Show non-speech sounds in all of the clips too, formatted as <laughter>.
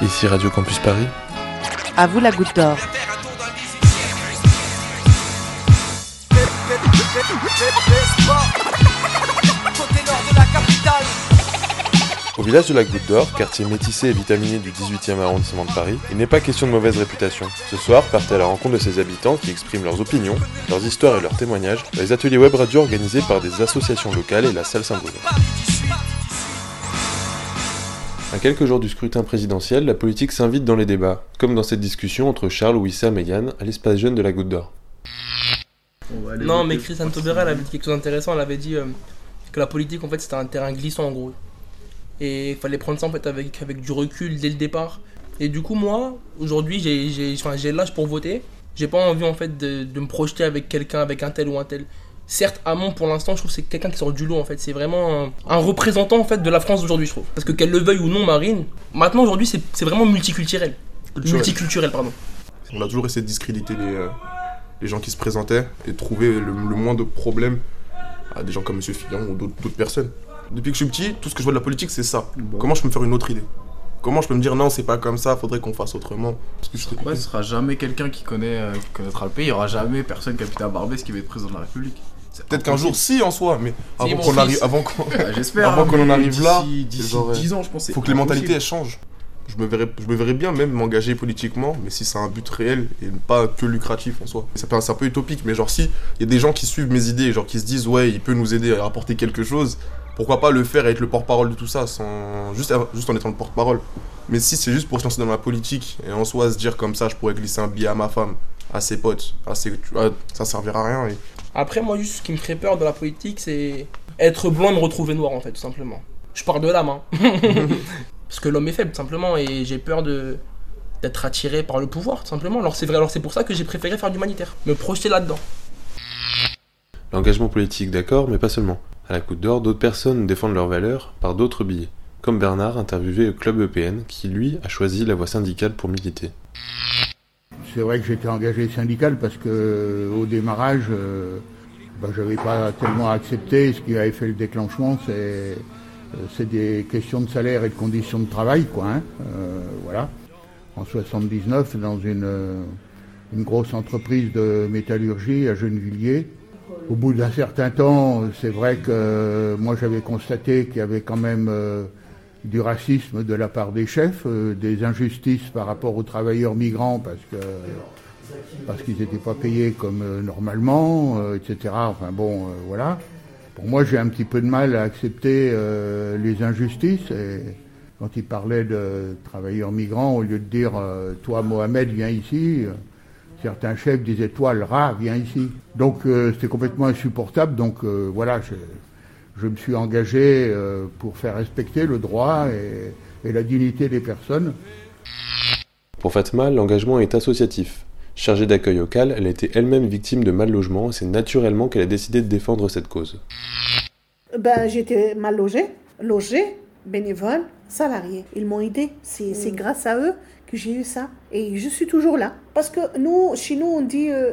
Ici Radio Campus Paris. À vous la goutte d'or. Au village de la Goutte d'Or, quartier métissé et vitaminé du 18e arrondissement de Paris, il n'est pas question de mauvaise réputation. Ce soir, partez à la rencontre de ses habitants qui expriment leurs opinions, leurs histoires et leurs témoignages dans les ateliers web radio organisés par des associations locales et la salle Saint-Bruno. À quelques jours du scrutin présidentiel, la politique s'invite dans les débats, comme dans cette discussion entre Charles, Wissam et Yann à l'espace jeune de la Goutte d'Or. Non, mais Christiane Taubira, elle avait dit quelque chose d'intéressant. Elle avait dit euh, que la politique, en fait, c'était un terrain glissant, en gros. Et il fallait prendre ça, en fait, avec, avec du recul dès le départ. Et du coup, moi, aujourd'hui, j'ai- j'ai enfin, j'ai l'âge pour voter. J'ai pas envie, en fait, de, de me projeter avec quelqu'un, avec un tel ou un tel. Certes, Hamon, pour l'instant, je trouve que c'est quelqu'un qui sort du lot, en fait. C'est vraiment un, un représentant, en fait, de la France d'aujourd'hui, je trouve. Parce que qu'elle le veuille ou non, Marine, maintenant, aujourd'hui, c'est c'est vraiment multiculturel. Culturel. Multiculturel, pardon. On a toujours essayé de discréditer les, euh, les gens qui se présentaient et de trouver le, le moins de problèmes à des gens comme M. Fillon ou d'autres d'autres personnes. Depuis que je suis petit, tout ce que je vois de la politique, c'est ça. Comment je peux me faire une autre idée? Comment je peux me dire non, c'est pas comme ça, faudrait qu'on fasse autrement? Parce que je Ouais, ce sera jamais quelqu'un qui connaît euh, qui connaîtra le pays. Il y aura jamais personne qui a pu Barbès qui va être président de la République. Peut-être qu'un jour, si en soi, mais avant qu'on arrive, avant qu'on, J'espère. <laughs> avant hein, qu'on en arrive là, genre, euh, 10 ans, je pense. faut que les mentalités elles changent. Je me verrais, je me verrais bien même m'engager politiquement, mais si c'est un but réel et pas que lucratif en soi. C'est un peu utopique, mais genre si il y a des gens qui suivent mes idées, genre qui se disent ouais, il peut nous aider à apporter quelque chose, pourquoi pas le faire et être le porte-parole de tout ça, sans juste, juste en étant le porte-parole. Mais si c'est juste pour se lancer dans la politique et en soi se dire comme ça, je pourrais glisser un billet à ma femme, à ses potes, à ses, ça servira à rien. Et... Après, moi, juste ce qui me ferait peur de la politique, c'est être blanc et me retrouver noir, en fait, tout simplement. Je pars de l'âme, hein. <laughs> Parce que l'homme est faible, tout simplement, et j'ai peur de d'être attiré par le pouvoir, tout simplement. Alors c'est vrai, alors c'est pour ça que j'ai préféré faire d'humanitaire, me projeter là-dedans. L'engagement politique, d'accord, mais pas seulement. À la Goutte d'Or, d'autres personnes défendent leurs valeurs par d'autres billets, comme Bernard interviewé au club EPN, qui lui a choisi la voie syndicale pour militer. C'est vrai que j'étais engagé syndical parce que au démarrage, euh, bah, j'avais pas tellement accepté. Ce qui avait fait le déclenchement, c'est euh, c'est des questions de salaire et de conditions de travail, quoi. hein. Euh, voilà. En 79, dans une, euh, une grosse entreprise de métallurgie à Gennevilliers. Au bout d'un certain temps, c'est vrai que euh, moi j'avais constaté qu'il y avait quand même euh, du racisme de la part des chefs, euh, des injustices par rapport aux travailleurs migrants parce que parce qu'ils n'étaient pas payés comme euh, normalement, euh, etc. Enfin bon, voilà. Pour moi, j'ai un petit peu de mal à accepter les injustices. Quand il parlait de travailleurs migrants, au lieu de dire toi Mohamed viens ici, certains chefs disaient toi le rat viens ici. Donc c'était complètement insupportable. Donc voilà, je me suis engagé euh, pour faire respecter le droit et, et la dignité des personnes. Pour Fatma, l'engagement est associatif. Chargée d'accueil local, elle a été elle-même victime de mal logement et c'est naturellement qu'elle a décidé de défendre cette cause. Ben, j'étais mal logée, logée, bénévole, salariée. Ils m'ont aidé. C'est c'est grâce à eux que j'ai eu ça. Et je suis toujours là. Parce que nous, chez nous, on dit euh,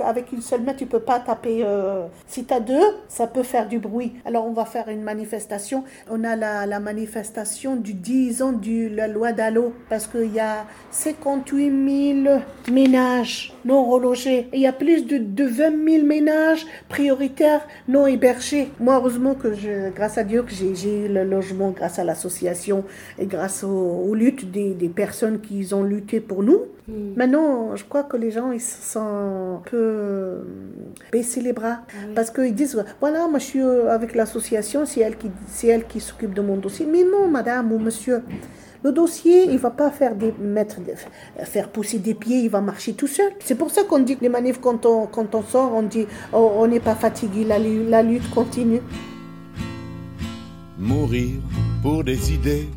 avec une seule main, tu peux pas taper. euh, Si tu as deux, ça peut faire du bruit. Alors, on va faire une manifestation. On a la, la manifestation du 10 ans de la loi d'Allo. Parce qu'il y a 58 000 ménages non relogés. Et il y a plus de, de 20 000 ménages prioritaires non hébergés. Moi, heureusement que je, grâce à Dieu, que j'ai j'ai eu le logement grâce à l'association et grâce aux, aux luttes des, des personnes qui ont lutté pour nous. Maintenant, je crois que les gens, ils se sont un peu euh, baissés les bras. Parce qu'ils disent, voilà, moi je suis euh, avec l'association, c'est elle qui, c'est elle qui s'occupe de mon dossier. Mais non, madame ou monsieur. Le dossier, il va pas faire des, mettre, faire pousser des pieds, il va marcher tout seul. C'est pour ça qu'on dit que les manifs, quand on, quand on sort, on dit oh, on n'est pas fatigué, la, la lutte continue. Mourir pour des idées,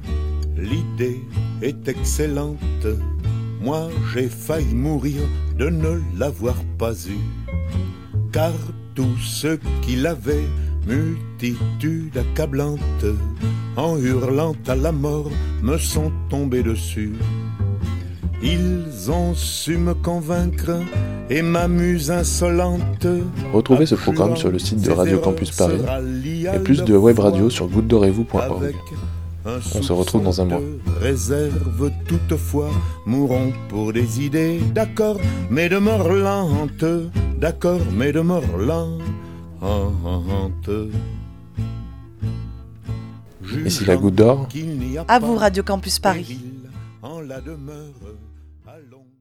l'idée est excellente. Moi j'ai failli mourir de ne l'avoir pas eu. Car tous ceux qui l'avaient, multitude accablante, en hurlant à la mort, me sont tombés dessus. Ils ont su me convaincre et ma muse insolente. Retrouvez ce programme sur le site de Radio Campus Paris et plus de web radio sur gouttedorezvous.org. On se retrouve dans un mois. Réserve toutefois, mourons pour des idées, d'accord, mais de mort lente, d'accord, mais de mort lente. Ici la goutte d'or. À vous, Radio Campus Paris. En la demeure, long